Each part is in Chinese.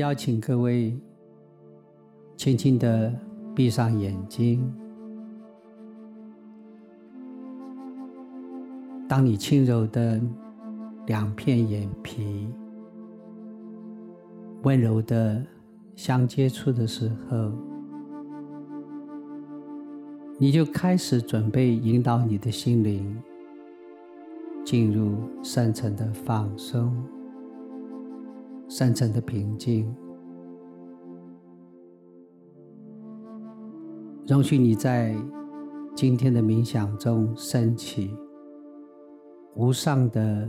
邀请各位轻轻的闭上眼睛。当你轻柔的两片眼皮温柔的相接触的时候，你就开始准备引导你的心灵进入深层的放松。深层的平静，容许你在今天的冥想中升起无上的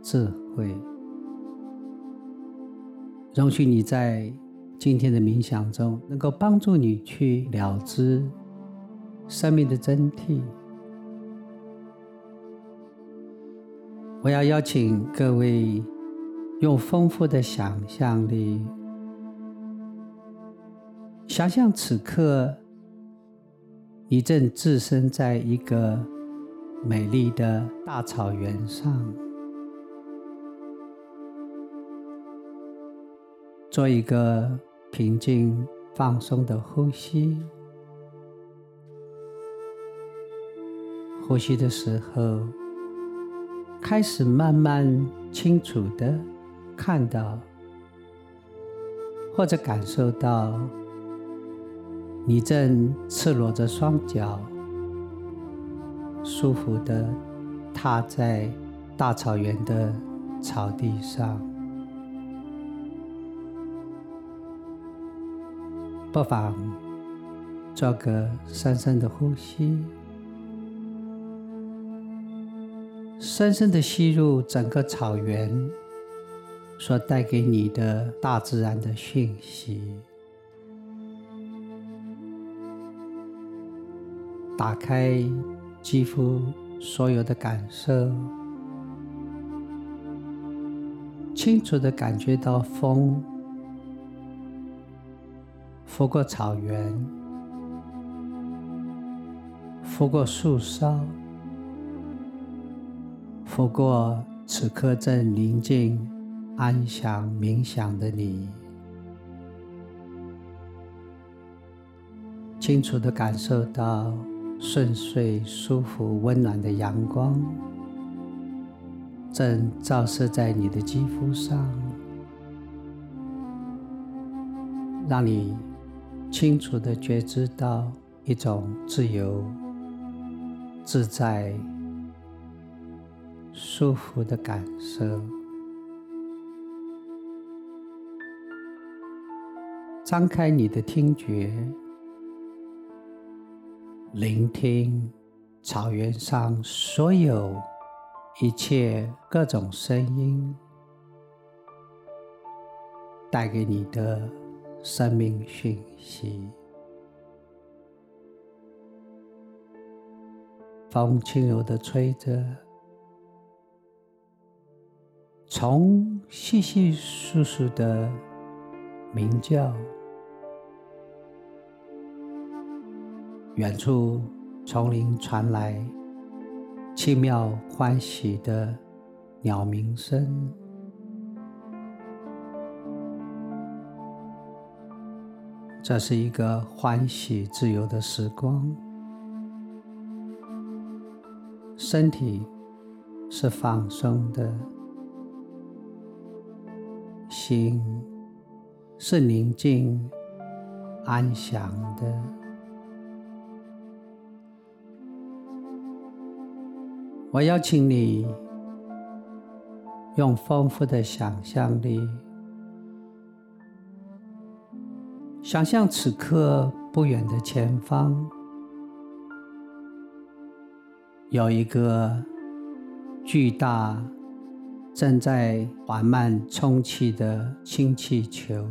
智慧。容许你在今天的冥想中能够帮助你去了知生命的真谛。我要邀请各位。用丰富的想象力，想象此刻你正置身在一个美丽的大草原上，做一个平静放松的呼吸。呼吸的时候，开始慢慢清楚的。看到，或者感受到，你正赤裸着双脚，舒服的踏在大草原的草地上。不妨做个深深的呼吸，深深的吸入整个草原。所带给你的大自然的讯息，打开肌肤所有的感受，清楚的感觉到风拂过草原，拂过树梢，拂过此刻正宁静。安详冥想的你，清楚的感受到顺遂、舒服、温暖的阳光，正照射在你的肌肤上，让你清楚的觉知到一种自由、自在、舒服的感受。张开你的听觉，聆听草原上所有一切各种声音带给你的生命讯息。风轻柔的吹着，虫细细簌簌的鸣叫。远处丛林传来奇妙欢喜的鸟鸣声，这是一个欢喜自由的时光。身体是放松的，心是宁静安详的。我邀请你用丰富的想象力，想象此刻不远的前方有一个巨大、正在缓慢充气的氢气球，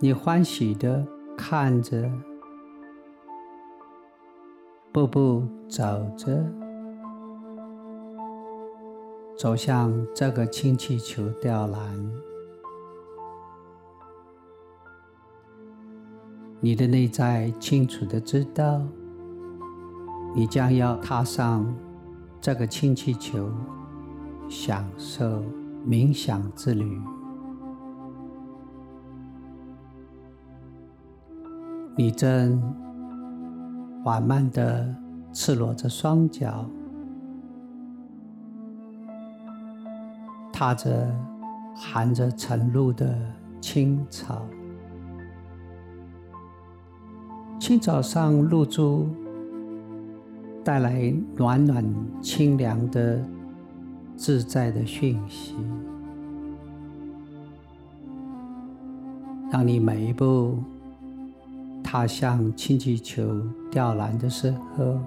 你欢喜的看着。步步走着，走向这个氢气球吊篮。你的内在清楚的知道，你将要踏上这个氢气球，享受冥想之旅。你正缓慢的赤裸着双脚，踏着含着晨露的青草。青草上露珠带来暖暖清凉的自在的讯息，让你每一步。踏向氢气球吊篮的时候，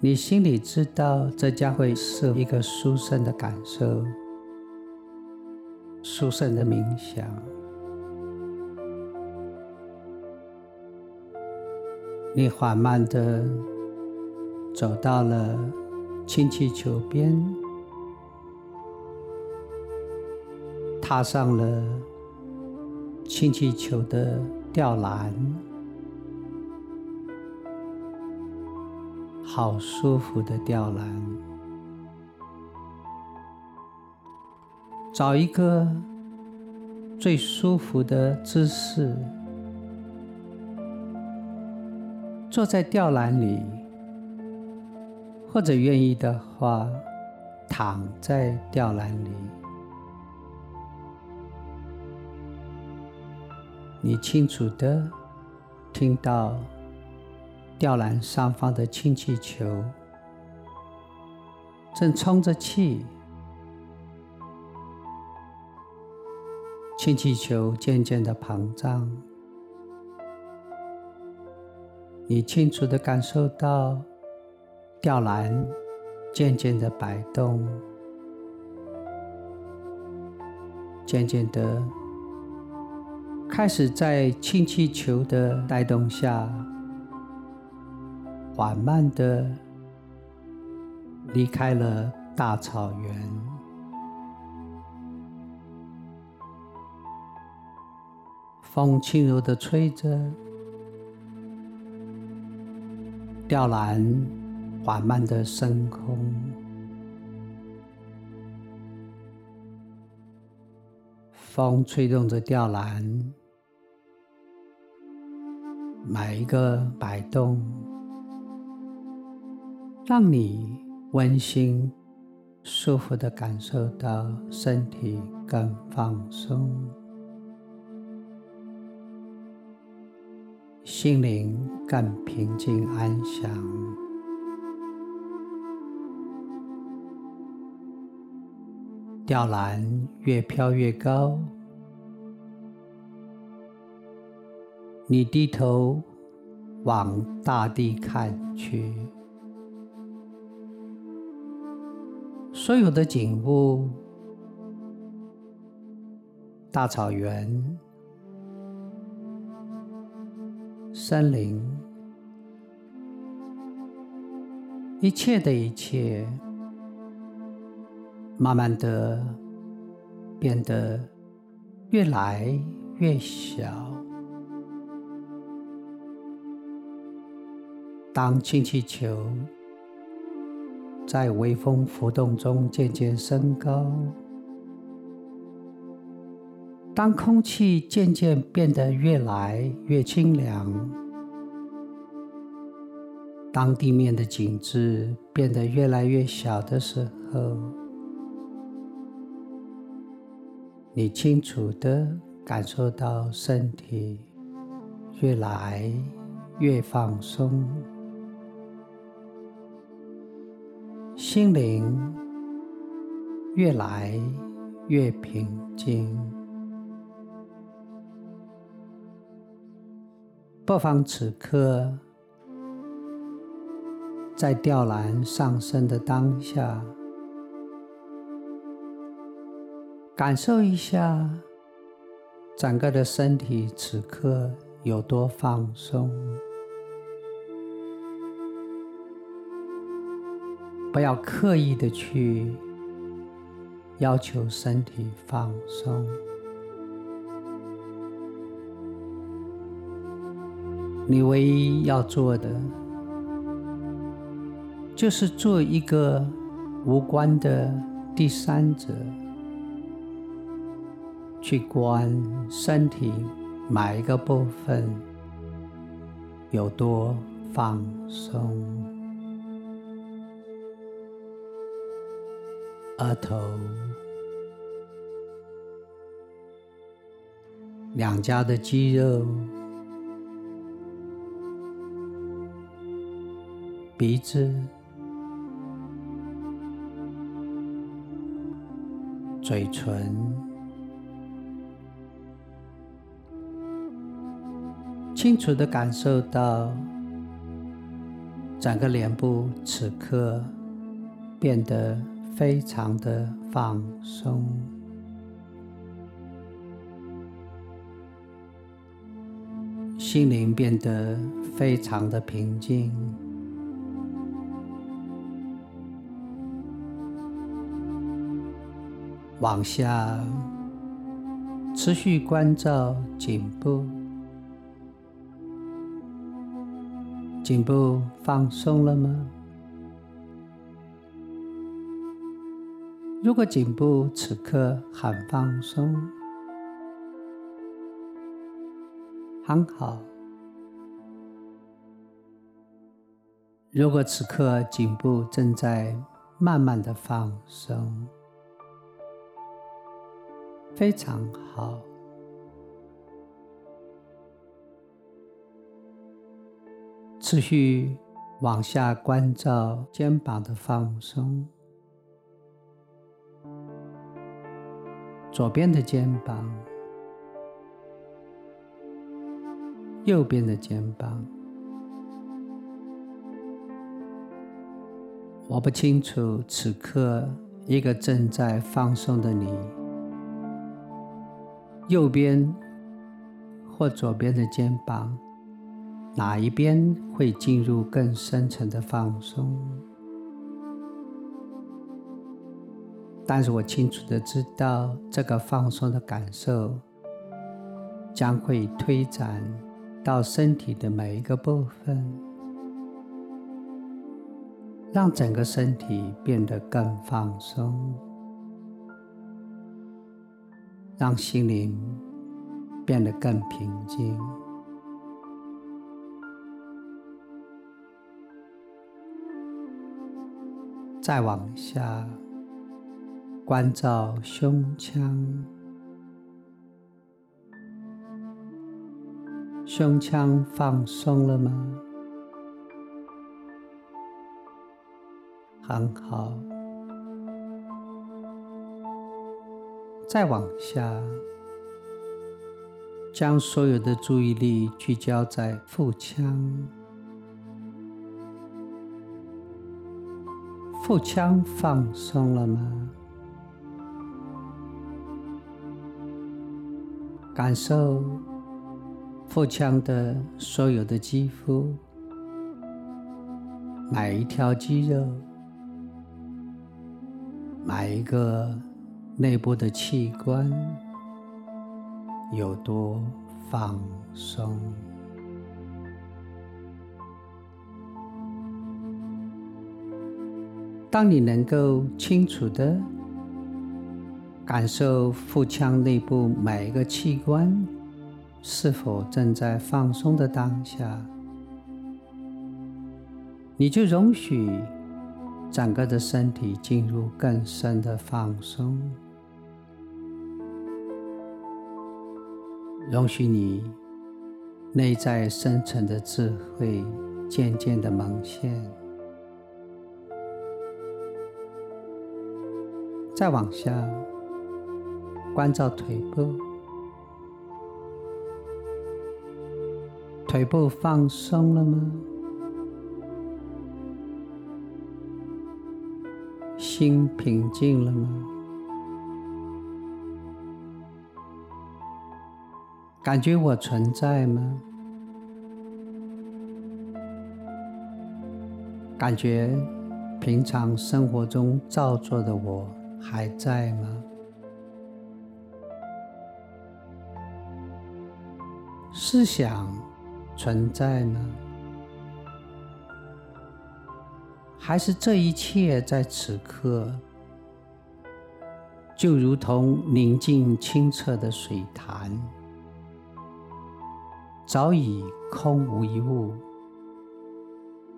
你心里知道这将会是一个殊胜的感受，殊胜的冥想。你缓慢的走到了氢气球边，踏上了。氢气球的吊篮，好舒服的吊篮。找一个最舒服的姿势，坐在吊篮里，或者愿意的话，躺在吊篮里。你清楚的听到吊篮上方的氢气球正充着气，氢气球渐渐的膨胀。你清楚的感受到吊篮渐渐的摆动，渐渐的。开始在氢气球的带动下，缓慢的离开了大草原。风轻柔的吹着，吊篮缓慢的升空。风吹动着吊篮。买一个摆动，让你温馨、舒服的感受到身体更放松，心灵更平静安详。吊篮越飘越高。你低头往大地看去，所有的景物、大草原、森林，一切的一切，慢慢的变得越来越小。当氢气球在微风浮动中渐渐升高，当空气渐渐变得越来越清凉，当地面的景致变得越来越小的时候，你清楚的感受到身体越来越放松。心灵越来越平静，不妨此刻在吊篮上升的当下，感受一下整个的身体此刻有多放松。不要刻意的去要求身体放松，你唯一要做的就是做一个无关的第三者，去观身体每一个部分有多放松，额头。两颊的肌肉、鼻子、嘴唇，清楚的感受到整个脸部此刻变得非常的放松。心灵变得非常的平静，往下持续关照颈部，颈部放松了吗？如果颈部此刻很放松。很好。如果此刻颈部正在慢慢的放松，非常好。持续往下关照肩膀的放松，左边的肩膀。右边的肩膀，我不清楚此刻一个正在放松的你，右边或左边的肩膀，哪一边会进入更深层的放松？但是我清楚的知道，这个放松的感受将会推展。到身体的每一个部分，让整个身体变得更放松，让心灵变得更平静。再往下，关照胸腔。胸腔放松了吗？很好。再往下，将所有的注意力聚焦在腹腔。腹腔放松了吗？感受。腹腔的所有的肌肤，每一条肌肉，每一个内部的器官有多放松？当你能够清楚的感受腹腔内部每一个器官。是否正在放松的当下，你就容许整个的身体进入更深的放松，容许你内在深层的智慧渐渐的萌现。再往下，关照腿部。腿部放松了吗？心平静了吗？感觉我存在吗？感觉平常生活中造作的我还在吗？思想。存在吗？还是这一切在此刻，就如同宁静清澈的水潭，早已空无一物，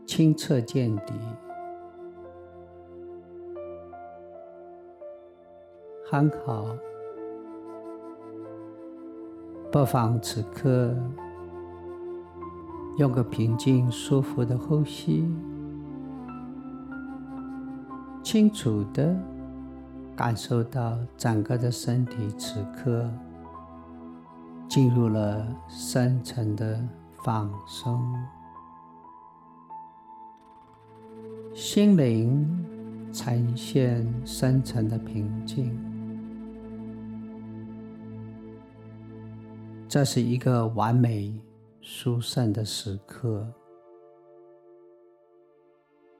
清澈见底。很好，不妨此刻用个平静、舒服的呼吸。清楚的感受到整个的身体此刻进入了深层的放松，心灵呈现深层的平静。这是一个完美疏散的时刻。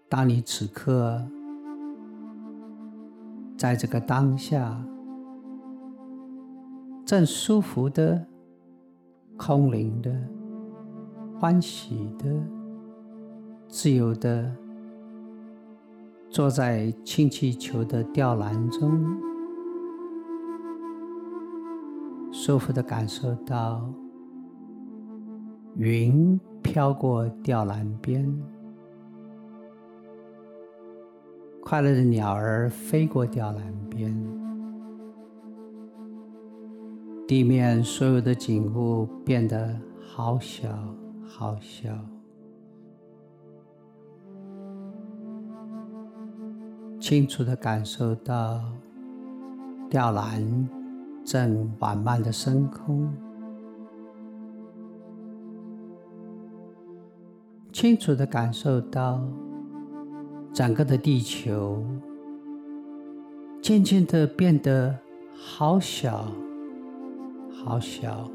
当你此刻。在这个当下，正舒服的、空灵的、欢喜的、自由的，坐在氢气球的吊篮中，舒服的感受到云飘过吊篮边。快乐的鸟儿飞过吊篮边，地面所有的景物变得好小好小，清楚的感受到吊篮正缓慢的升空，清楚的感受到。整个的地球渐渐的变得好小，好小，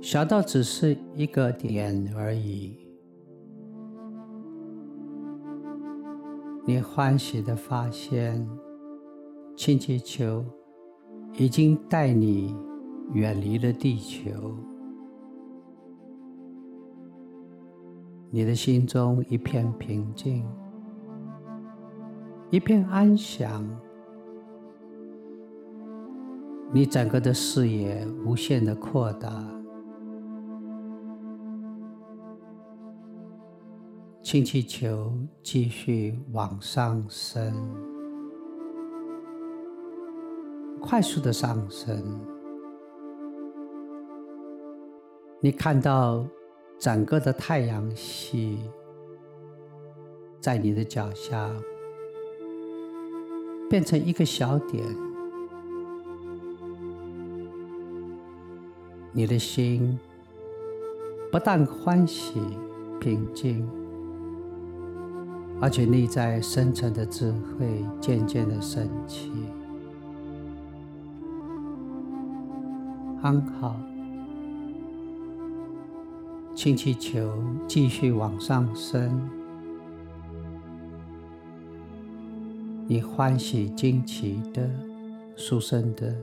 小到只是一个点而已。你欢喜的发现，氢气球已经带你远离了地球。你的心中一片平静，一片安详，你整个的视野无限的扩大，氢气球继续往上升，快速的上升，你看到。整个的太阳系在你的脚下变成一个小点，你的心不但欢喜平静，而且内在深层的智慧渐渐的升起，刚好。氢气球继续往上升，你欢喜惊奇的、殊胜的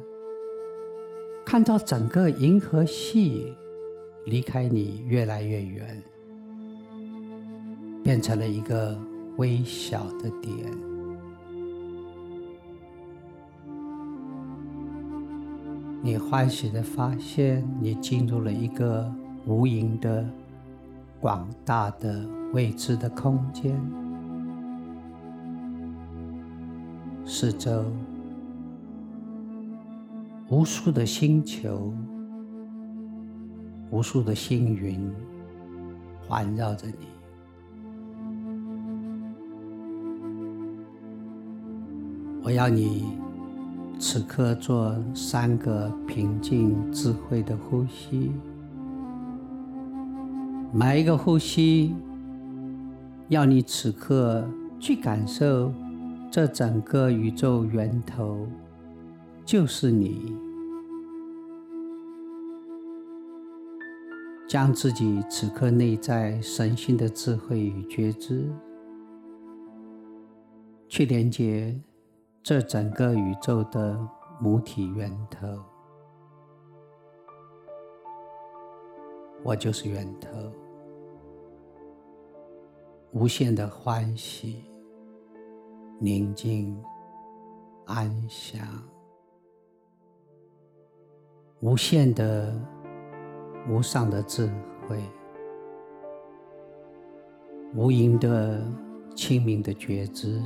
看到整个银河系离开你越来越远，变成了一个微小的点。你欢喜的发现，你进入了一个。无垠的、广大的、未知的空间，四周无数的星球、无数的星云环绕着你。我要你此刻做三个平静、智慧的呼吸。每一个呼吸，要你此刻去感受，这整个宇宙源头就是你。将自己此刻内在神性的智慧与觉知，去连接这整个宇宙的母体源头。我就是源头。无限的欢喜、宁静、安详，无限的无上的智慧，无垠的清明的觉知，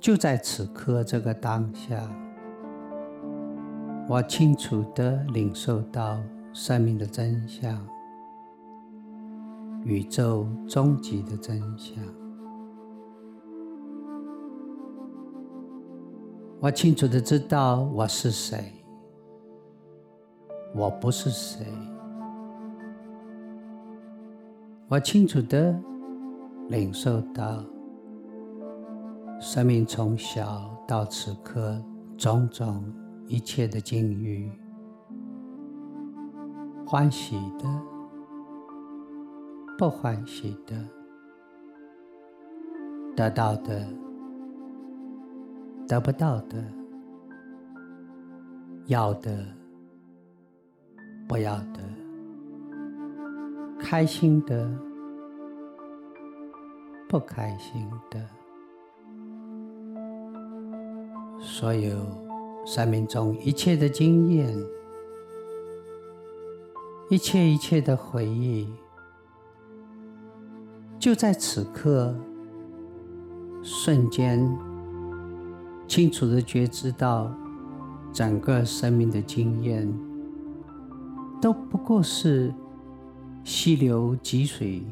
就在此刻这个当下，我清楚的领受到。生命的真相，宇宙终极的真相。我清楚的知道我是谁，我不是谁。我清楚的领受到生命从小到此刻种种一切的境遇。欢喜的，不欢喜的，得到的，得不到的，要的，不要的，开心的，不开心的，所有生命中一切的经验。一切一切的回忆，就在此刻瞬间，清楚的觉知到，整个生命的经验，都不过是溪流积水、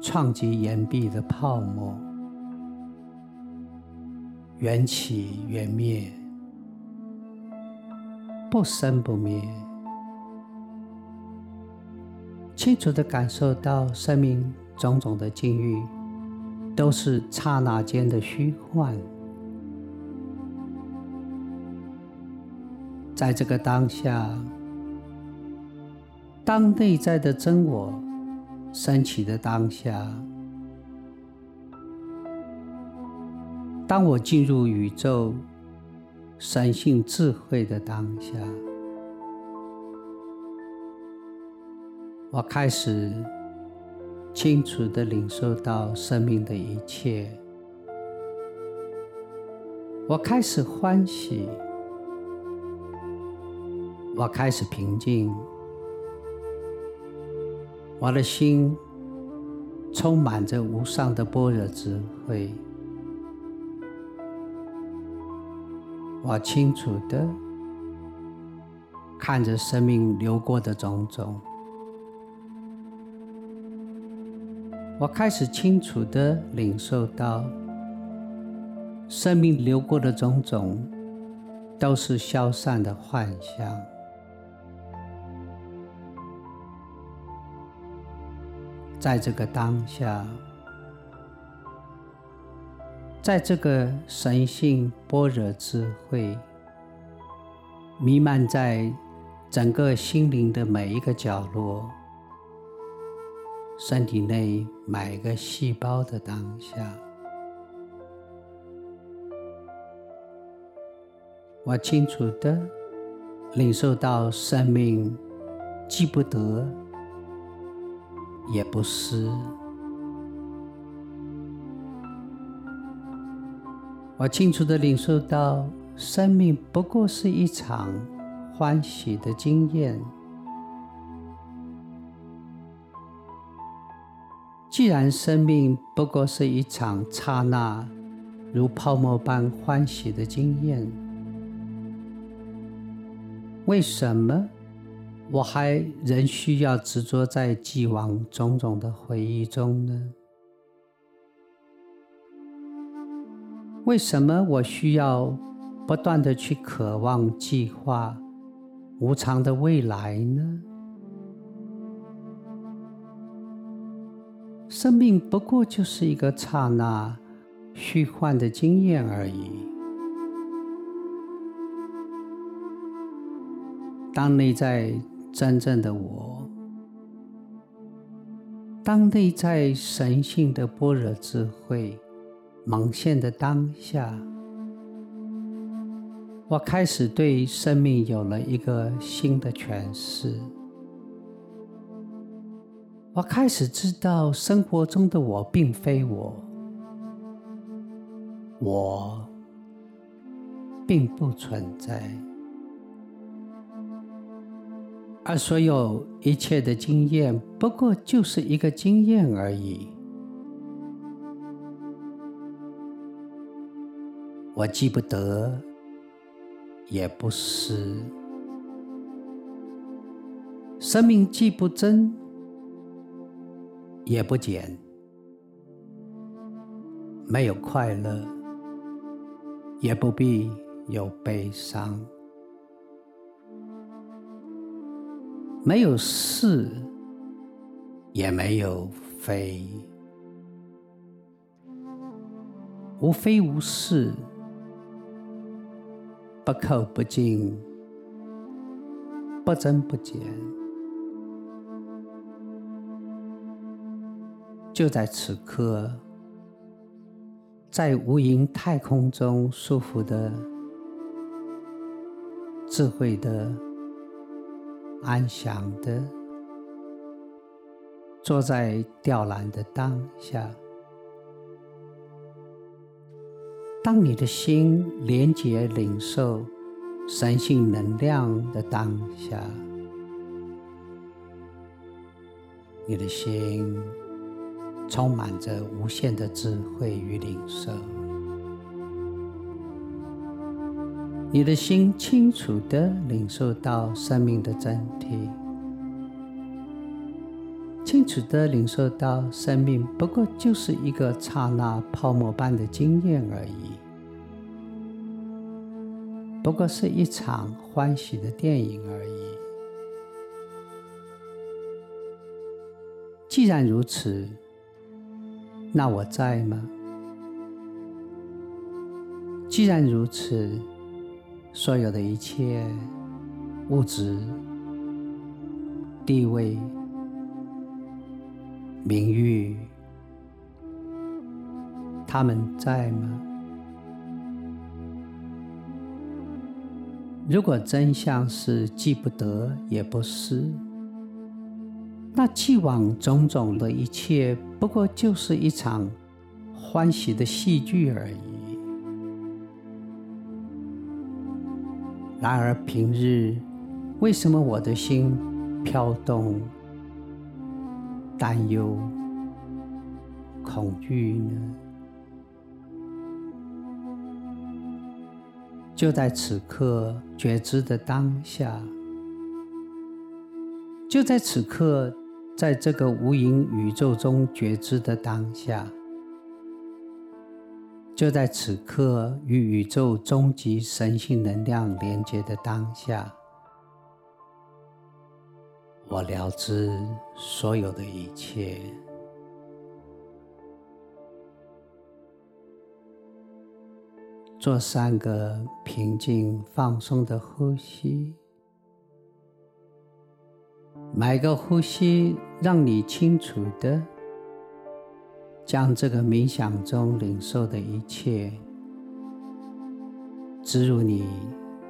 撞击岩壁的泡沫，缘起缘灭，不生不灭。清楚的感受到生命种种的境遇，都是刹那间的虚幻。在这个当下，当内在的真我升起的当下，当我进入宇宙神性智慧的当下。我开始清楚的领受到生命的一切，我开始欢喜，我开始平静，我的心充满着无上的般若智慧，我清楚的看着生命流过的种种。我开始清楚的领受到，生命流过的种种，都是消散的幻象。在这个当下，在这个神性般若智慧弥漫在整个心灵的每一个角落。身体内每个细胞的当下，我清楚的领受到生命既不得也不失。我清楚的领受到生命不过是一场欢喜的经验。既然生命不过是一场刹那如泡沫般欢喜的经验，为什么我还仍需要执着在既往种种的回忆中呢？为什么我需要不断的去渴望计划无常的未来呢？生命不过就是一个刹那虚幻的经验而已。当内在真正的我，当内在神性的般若智慧萌现的当下，我开始对生命有了一个新的诠释。我开始知道，生活中的我并非我，我并不存在，而所有一切的经验，不过就是一个经验而已。我记不得，也不是。生命既不增，也不减，没有快乐，也不必有悲伤；没有是，也没有非，无非无是。不扣不进，不增不减，就在此刻，在无垠太空中舒服的、智慧的、安详的，坐在吊篮的当下。当你的心连接、领受神性能量的当下，你的心充满着无限的智慧与领受。你的心清楚的领受到生命的真谛。清楚的领受到，生命不过就是一个刹那泡沫般的经验而已，不过是一场欢喜的电影而已。既然如此，那我在吗？既然如此，所有的一切物质、地位。名誉，他们在吗？如果真相是记不得，也不失，那既往种种的一切，不过就是一场欢喜的戏剧而已。然而平日，为什么我的心飘动？担忧、恐惧呢？就在此刻觉知的当下，就在此刻，在这个无垠宇宙中觉知的当下，就在此刻与宇宙终极神性能量连接的当下。我了知所有的一切，做三个平静放松的呼吸，每个呼吸让你清楚的将这个冥想中领受的一切植入你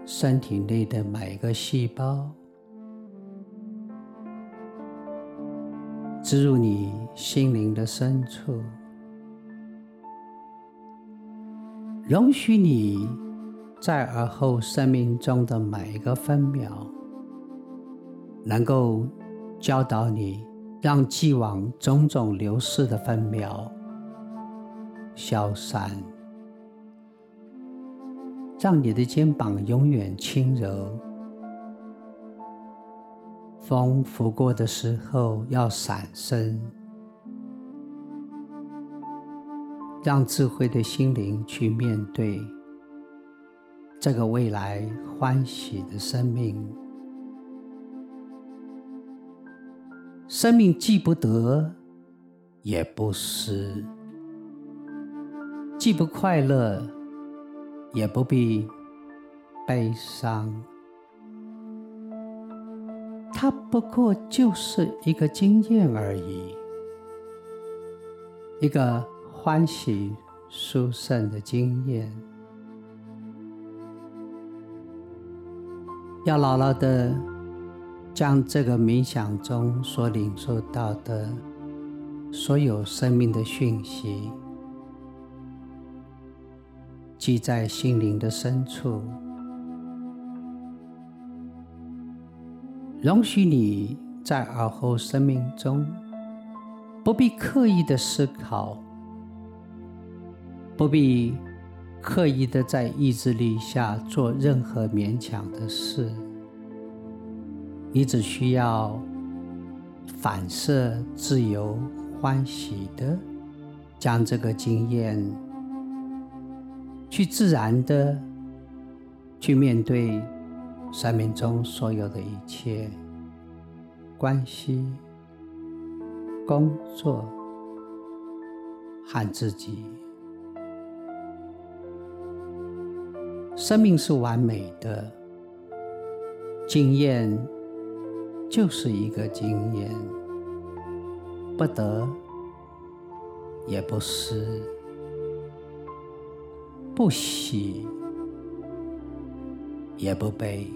身体内的每个细胞。植入你心灵的深处，容许你在而后生命中的每一个分秒，能够教导你，让既往种种流逝的分秒消散，让你的肩膀永远轻柔。风拂过的时候要闪身，让智慧的心灵去面对这个未来欢喜的生命。生命既不得，也不失；既不快乐，也不必悲伤。它不过就是一个经验而已，一个欢喜殊胜的经验。要牢牢的将这个冥想中所领受到的所有生命的讯息，记在心灵的深处，容许你在而后生命中不必刻意的思考，不必。刻意的在意志力下做任何勉强的事，你只需要反射自由、欢喜的将这个经验去自然的去面对生命中所有的一切关系、工作和自己。生命是完美的，经验就是一个经验，不得也不失，不喜也不悲。